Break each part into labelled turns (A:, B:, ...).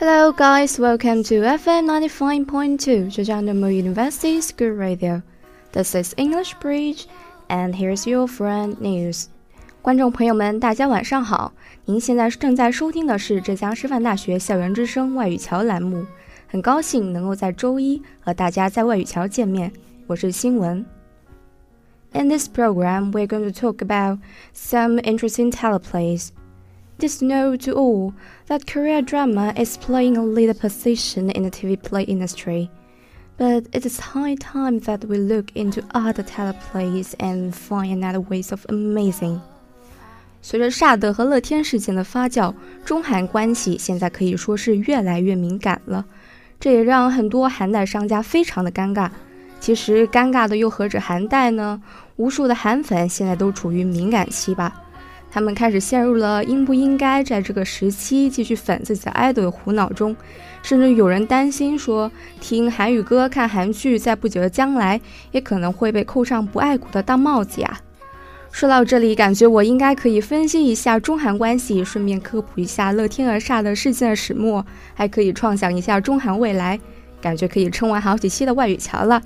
A: Hello, guys. Welcome to FM 95.2 Zhejiang University School Radio. This is English Bridge, and here's your friend News. 观众朋友们，大家晚上好！您现在正在收听的是浙江师范大学校园之声外语桥栏目。很高兴能够在周一和大家在外语桥见面，我是新闻。In this program, we're going to talk about some interesting teleplays. Just know to all that Korea drama is playing a leader position in the TV play industry. But it is high time that we look into other teleplays and find another ways of amazing. 随着萨德和乐天事件的发酵，中韩关系现在可以说是越来越敏感了，这也让很多韩代商家非常的尴尬。其实尴尬的又何止韩代呢？无数的韩粉现在都处于敏感期吧。 他们开始陷入了应不应该在这个时期继续粉自己的爱豆的苦恼中，甚至有人担心说，听韩语歌、看韩剧，在不久的将来也可能会被扣上不爱国的大帽子呀。说到这里，感觉我应该可以分析一下中韩关系，顺便科普一下乐天而煞的事件的始末，还可以创想一下中韩未来，感觉可以撑完好几期的外语桥了。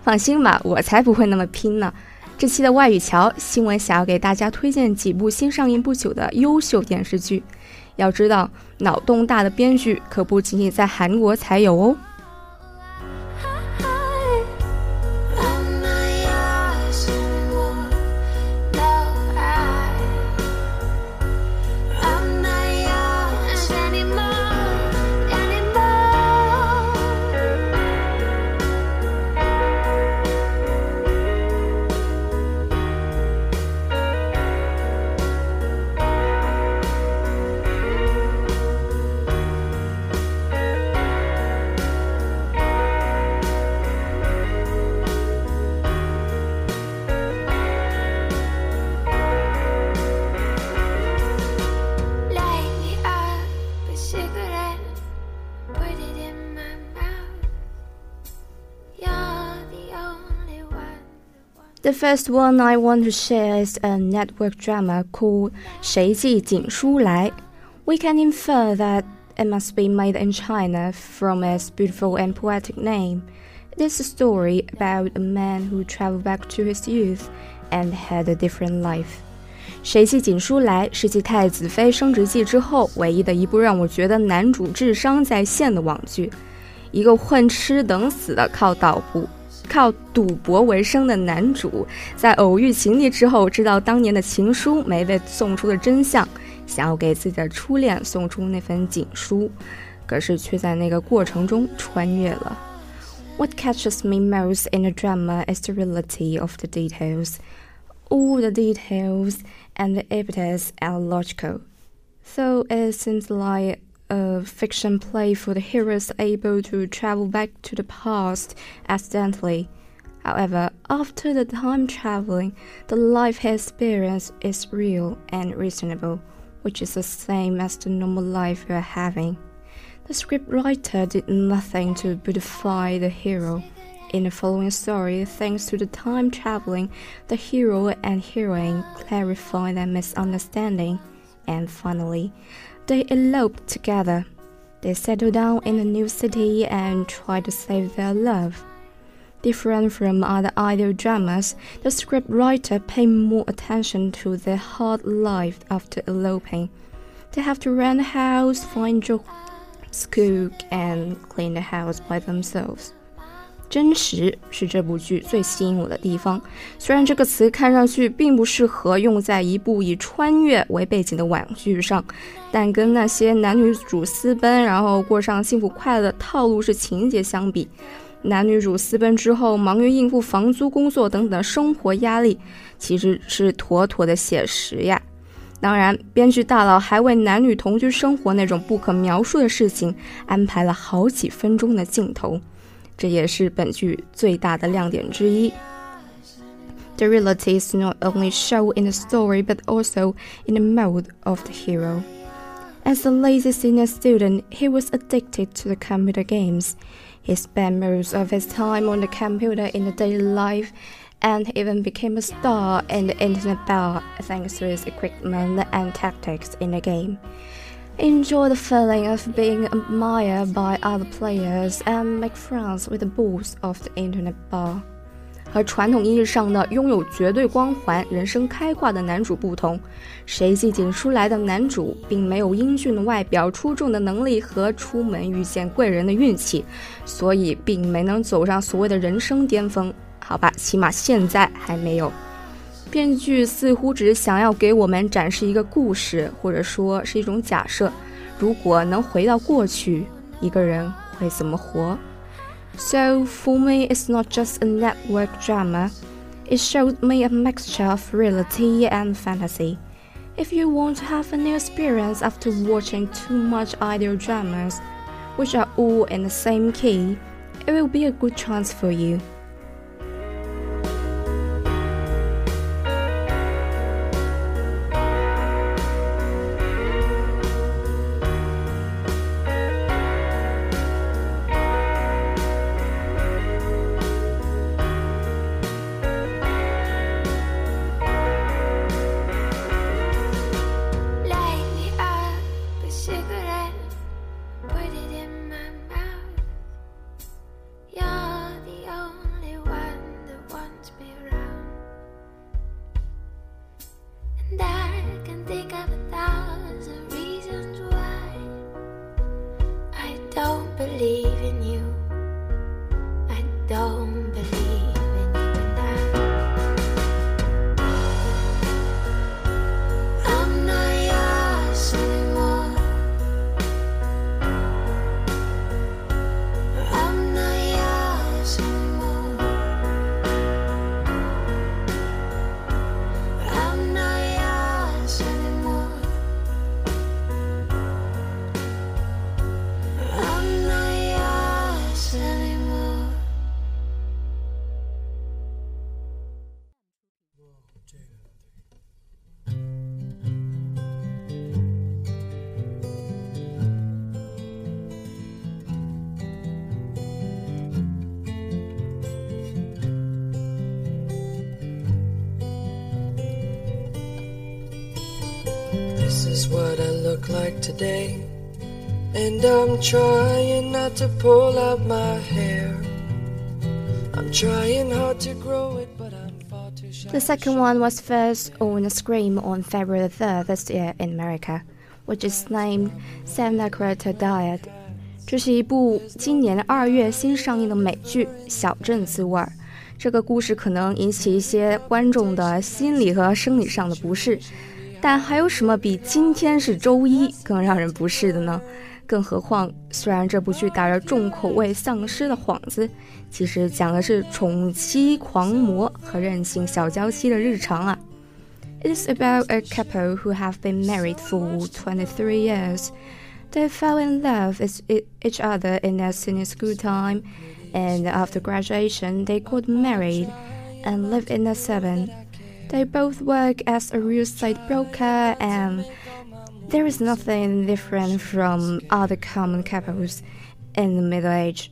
A: 放心吧，我才不会那么拼呢。这期的外语桥新闻想要给大家推荐几部新上映不久的优秀电视剧。要知道，脑洞大的编剧可不仅仅在韩国才有哦。
B: The
A: first one I want to share is a network drama called 谁记锦书来. We can infer that it must be made in China from its beautiful and poetic name. It is a story about a man who traveled back to his youth and had a different life. 谁记锦书来是继《太子妃升职记》之后唯一的一部让我觉得男主智商在线的网剧。一个混吃等死的靠赌博、 靠赌博为生的男主，在偶遇情敌之后，知道当年的情书没被送出的真相，想要给自己的初恋送出那份锦书，可是却在那个过程中穿越了。What catches me most in the drama is the reality of the details. All the details and the evidence are logical. So it seems like a fiction play for the heroes able to travel back to the past accidentally. However, after the time traveling, the life he experienced is real and reasonable, which is the same as the normal life we are having. The scriptwriter did nothing to beautify the hero. In the following story, thanks to the time traveling, the hero and heroine clarify their misunderstanding, and finally, they elope together. They settle down in a new city and try to save their love. Different from other idol dramas, the scriptwriter pay more attention to their hard life after eloping. They have to rent a house, find jobs, cook, and clean the house by themselves. 真实是这部剧最吸引我的地方。虽然这个词看上去并不适合用在一部以穿越为背景的网剧上，但跟那些男女主私奔然后过上幸福快乐的套路式情节相比，男女主私奔之后忙于应付房租、工作等等的生活压力，其实是妥妥的写实呀。当然，编剧大佬还为男女同居生活那种不可描述的事情安排了好几分钟的镜头。这也是本剧最大的亮点之一。The reality is not only shown in the story but also in the mode of the hero. As a lazy senior student, he was addicted to the computer games. He spent most of his time on the computer in the daily life and even became a star in the internet bar thanks to his equipment and tactics in the game Enjoy the feeling of being admired by other players and make friends with the boss of the internet bar。和传统意义上的拥有绝对光环、人生开挂的男主不同，谁系锦书来的男主并没有英俊的外表、出众的能力和出门遇见贵人的运气，所以并没能走上所谓的人生巅峰。好吧，起码现在还没有。编剧似乎只是想要给我们展示一个故事，或者说是一种假设：如果能回到过去，一个人会怎么活？So for me, it's not just a network drama. It showed me a mixture of reality and fantasy. If you want to have a new experience after watching too much ideal dramas, which are all in the same key, it will be a good chance for you.
C: what I look like today. And I'm trying not to pull out my hair. I'm trying hard to grow it, but I'm far too shy.
A: The second one was first on screen on February 3rd this year in America, which is named Santa Clarita Diet. 这是一部今年二月新上映的美剧《小镇滋味》。这个故事可能引起一些观众的心理和生理上的不适。 但还有什么比今天是周一更让人不适的呢？更何况，虽然这部剧打着重口味丧尸的幌子，其实讲的是宠妻狂魔和任性小娇妻的日常啊。It is about a couple who have been married for 23 years. They fell in love with each other in their senior school time, and after graduation, they got married and lived in a seven. They both work as a real estate broker, and there is nothing different from other common couples in the middle age.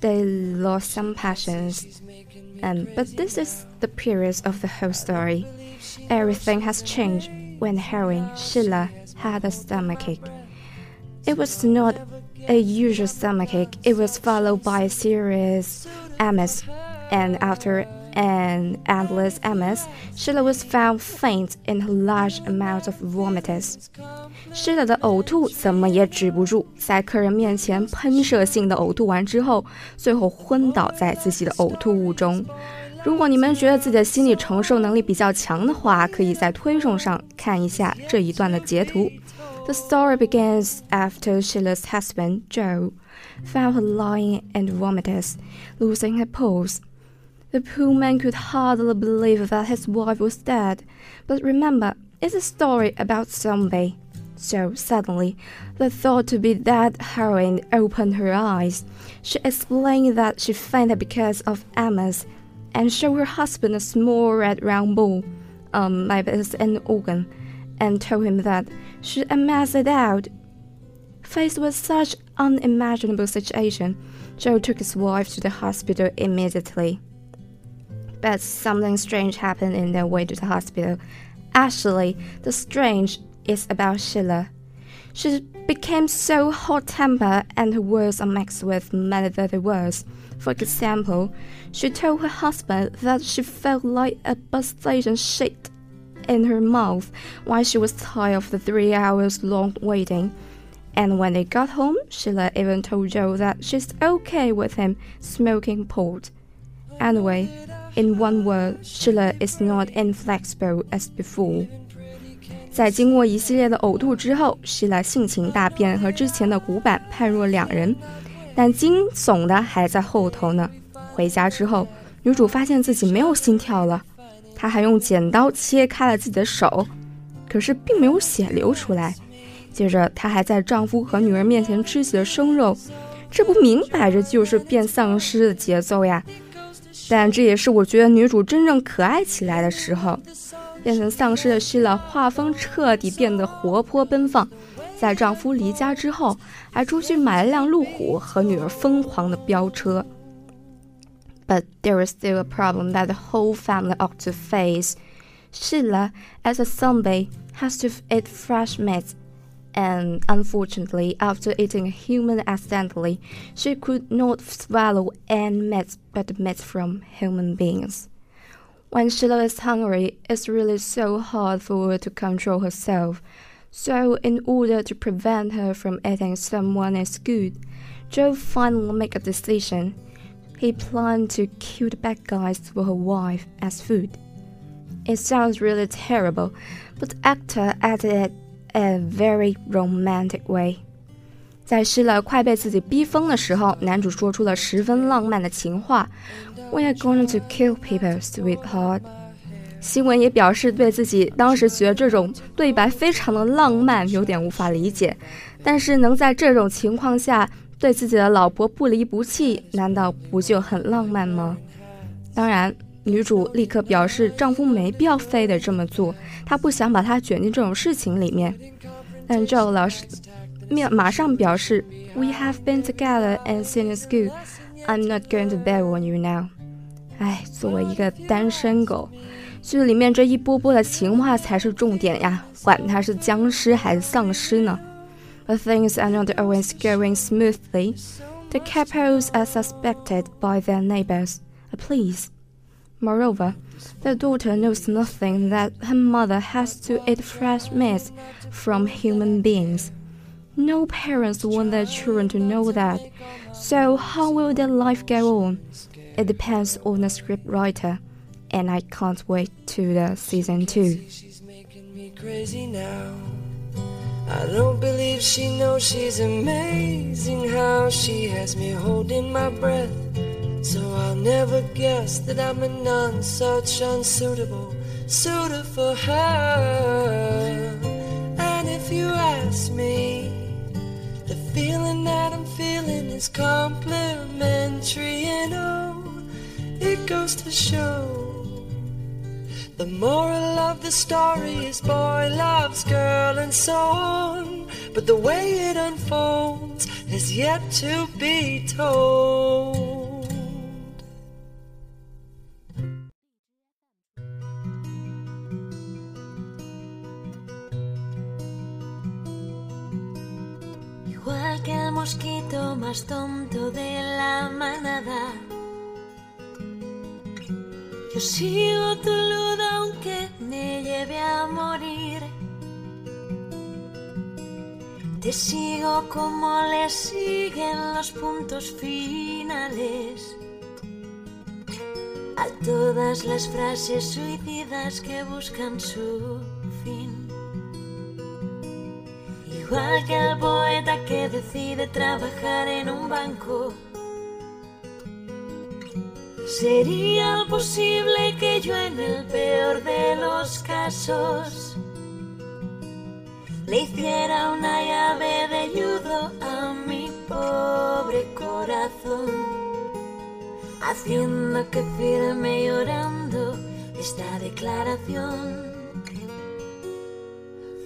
A: They lost some passions, um, but this is the period of the whole story. Everything has changed when heroine Sheila had a stomachache. It was not a usual stomachache, it was followed by a serious MS, and after and endless MS, Sheila was found faint in a large amount of vomitus. Sheila 的呕吐怎么也止不住，在客人面前喷射性的呕吐完之后，最后昏倒在自己的呕吐物中。如果你们觉得自己的心理承受能力比较强的话，可以在推送上看一下这一段的截图。The story begins after Sheila's husband, Joe, found her lying and vomitous, losing her pulse. The poor man could hardly believe that his wife was dead. But remember, it's a story about zombie. So suddenly, the thought to be that heroine opened her eyes. She explained that she fainted because of MS, and showed her husband a small red round ball, um, maybe it's an organ, and told him that she MS it out. Faced with such unimaginable situation, Joe took his wife to the hospital immediately. But something strange happened in their way to the hospital. Actually, the strange is about Sheila. She became so hot tempered and her words are mixed with many other words. For example, she told her husband that she felt like a bus station shit in her mouth while she was tired of the three hours long waiting. And when they got home, Sheila even told Joe that she's okay with him smoking pot. Anyway, in one word, Sheila is not inflexible as before. 在经过一系列的呕吐之后，希拉性情大变，和之前的古板判若两人。但惊悚的还在后头呢。回家之后，女主发现自己没有心跳了，她还用剪刀切开了自己的手，可是并没有血流出来。接着，她还在丈夫和女儿面前吃起了生肉，这不明摆着就是变丧尸的节奏呀！但这也是我觉得女主真正可爱起来的时候。变成丧尸的 Sheila 画风彻底变得活泼奔放，在丈夫离家之后，还出去买了辆路虎，和女儿疯狂的飙车。But there is still a problem that the whole family ought to face. Sheila, as a zombie, has to eat fresh meat, and unfortunately, after eating a human accidentally, she could not swallow any meat but meat from human beings. When Sheila is hungry, it's really so hard for her to control herself. So, in order to prevent her from eating someone as good, Joe finally made a decision. He planned to kill the bad guys for her wife as food. It sounds really terrible, but actor added a very romantic way. 在施乐快被自己逼疯的时候，男主说出了十分浪漫的情话：“We are going to kill people, sweetheart。”新闻也表示对自己当时觉得这种对白非常的浪漫，有点无法理解。但是能在这种情况下对自己的老婆不离不弃，难道不就很浪漫吗？当然，女主立刻表示丈夫没必要非得这么做，她不想把他卷进这种事情里面。但赵老师。面马上表示，We have been together and senior school. I'm not going to bet on you now. 哎，作为一个单身狗，剧里面这一波波的情话才是重点呀，管他是僵尸还是丧尸呢。But things are not always going smoothly. The couples are suspected by their neighbors. Please. Moreover, the daughter knows nothing that her mother has to eat fresh meat from human beings. No parents want their children to know that. So, how will their life go on? It depends on the scriptwriter, and I can't wait to the season two.
C: She's making me crazy now. I don't believe she knows she's amazing how she has me holding my breath. So I'll never guess that I'm a none such unsuitable suitor for her. And if you ask me, the feeling that I'm feeling is complimentary, and oh, it goes to show. The moral of the story is boy loves girl and so on. But the way it unfolds is yet to be told.
B: Mosquito más tonto de la manada.
D: Yo sigo tu luz aunque me lleve a morir. Te sigo como le siguen los puntos finales a todas las frases suicidas que buscan su fin. Igual que el poeta en un banco. Sería posible que yo en el peor de los casos le hiciera una llave de judo a mi pobre corazón, haciendo que firme llorando esta declaración.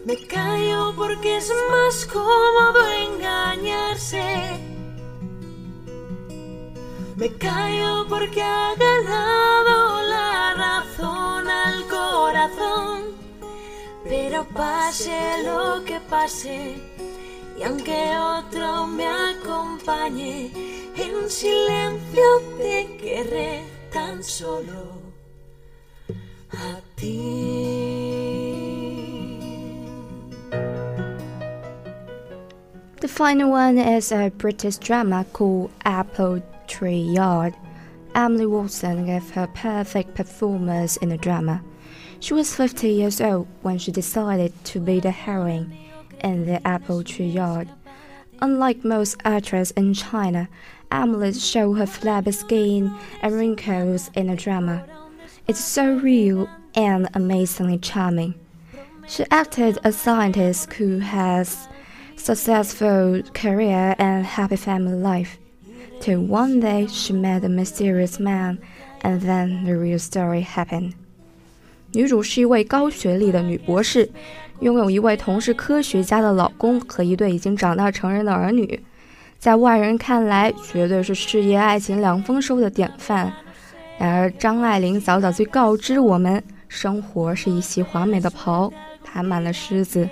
D: Me callo porque es más cómodo engañarse. Me callo porque ha ganado la razón al corazón pero pase lo que pase, y aunque otro me acompañe, en silencio te querré tan solo a ti.
A: Final one is a British drama called Apple Tree Yard. Emily Watson gave her perfect performance in the drama. She was 50 years old when she decided to be the heroine in the apple tree yard. Unlike most actresses in China, Emily showed her flabby skin and wrinkles in the drama. It's so real and amazingly charming. She acted a scientist who has successful career and happy family life. Till one day she met a mysterious man, and then the real story happened. 女主是一位高学历的女博士，拥有一位同是科学家的老公和一对已经长大成人的儿女，在外人看来绝对是事业爱情两丰收的典范。然而张爱玲早早就告知我们，生活是一袭华美的袍，爬满了虱子。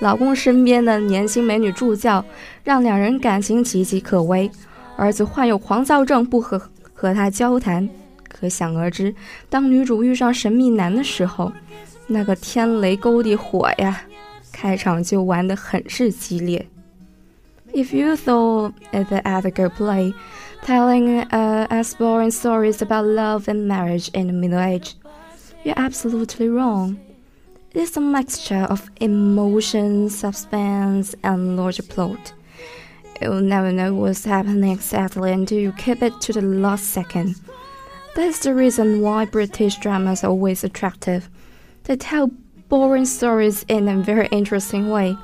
A: 老公身边的年轻美女助教让两人感情岌岌可危，儿子患有狂躁症，不和和他交谈。可想而知，当女主遇上神秘男的时候，那个天雷勾地火呀，开场就玩得很是激烈。If you thought it the ethical play, telling uh, exploring stories about love and marriage in the Middle Age, you're absolutely wrong. It's a mixture of emotion, suspense, and larger plot. You'll never know what's happening exactly until you keep it to the last second. That's the reason why British dramas are always attractive. They tell boring stories in a very interesting way.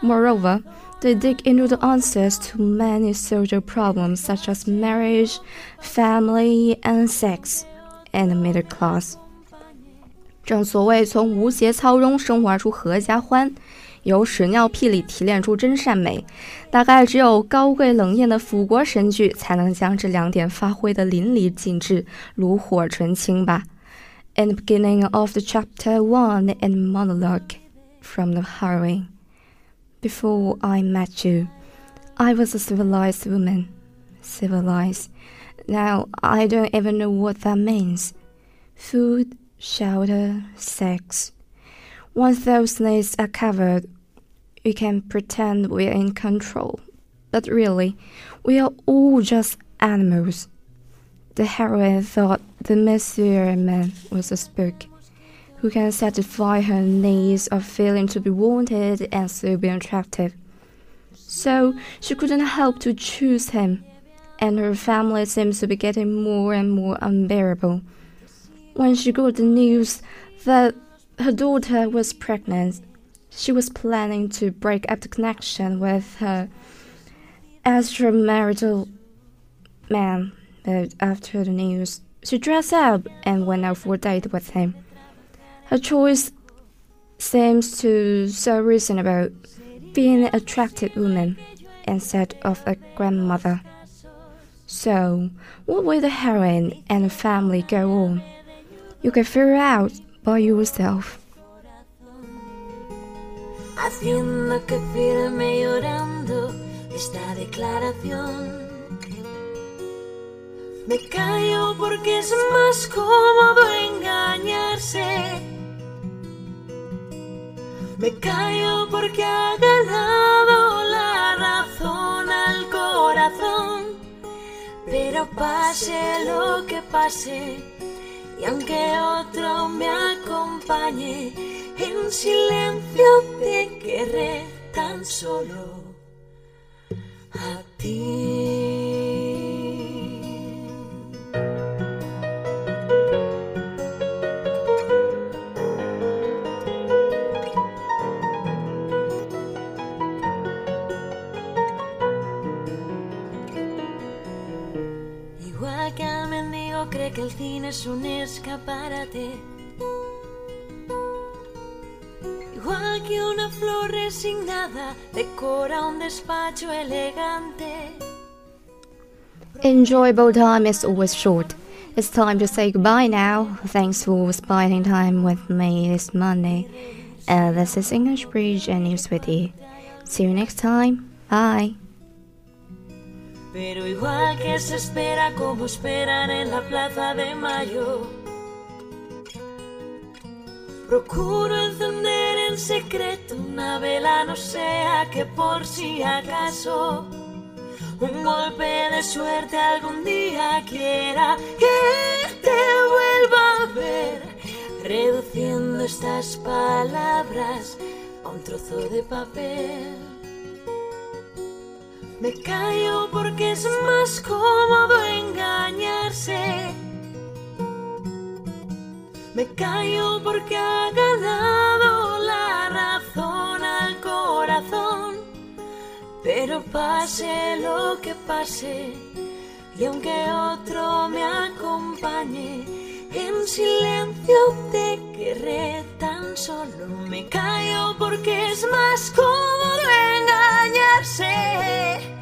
A: Moreover, they dig into the answers to many social problems such as marriage, family, and sex, and the middle class. 正所谓从无节操中生活出合家欢。由屎尿屁里提炼出真善美，大概只有高贵冷艳的辅国神剧才能将这两点发挥得淋漓尽致，炉火纯青吧。In the beginning of the chapter one in monologue from the heroine, before I met you, I was a civilized woman. Civilized. Now I don't even know what that means. Food, shelter, sex. Once those needs are covered, we can pretend we're in control, but really, we are all just animals. The heroine thought the Monsieur man was a spook who can satisfy her needs of feeling to be wanted and still be attractive. So she couldn't help to choose him, and her family seems to be getting more and more unbearable. When she got the news that her daughter was pregnant, she was planning to break up the connection with her extramarital man, but after the news, she dressed up and went out for a date with him. Her choice seems to so reasonable, being an attractive woman instead of a grandmother. So, what will the heroine and the family go on? You can figure out by yourself.
D: haciendo que firme llorando esta declaración. Me callo porque es más cómodo engañarse. Me callo porque ha ganado la razón al corazón. Pero pase lo que pase, y aunque otro me acompañe, en silencio te querré tan solo a ti. El cine es un escaparate. Igual que una flor resignada decora un despacho elegante.
A: Enjoyable time is always short. It's time to say goodbye now. Thanks for spending time with me this Monday. Uh, this is English Bridge and News with you. See you next time. Bye.
D: Pero igual que se espera como esperan en la plaza de mayo. Procuro encender en secreto una vela, no sea que por si acaso un golpe de suerte algún día quiera que te vuelva a ver, reduciendo estas palabras a un trozo de papel. Me callo porque es más cómodo engañarse. Me callo porque ha ganado la razón al corazón. Pero pase lo que pase, y aunque otro me acompañe, en silencio te querré tan solo. Me callo porque es más cómodo engañarse.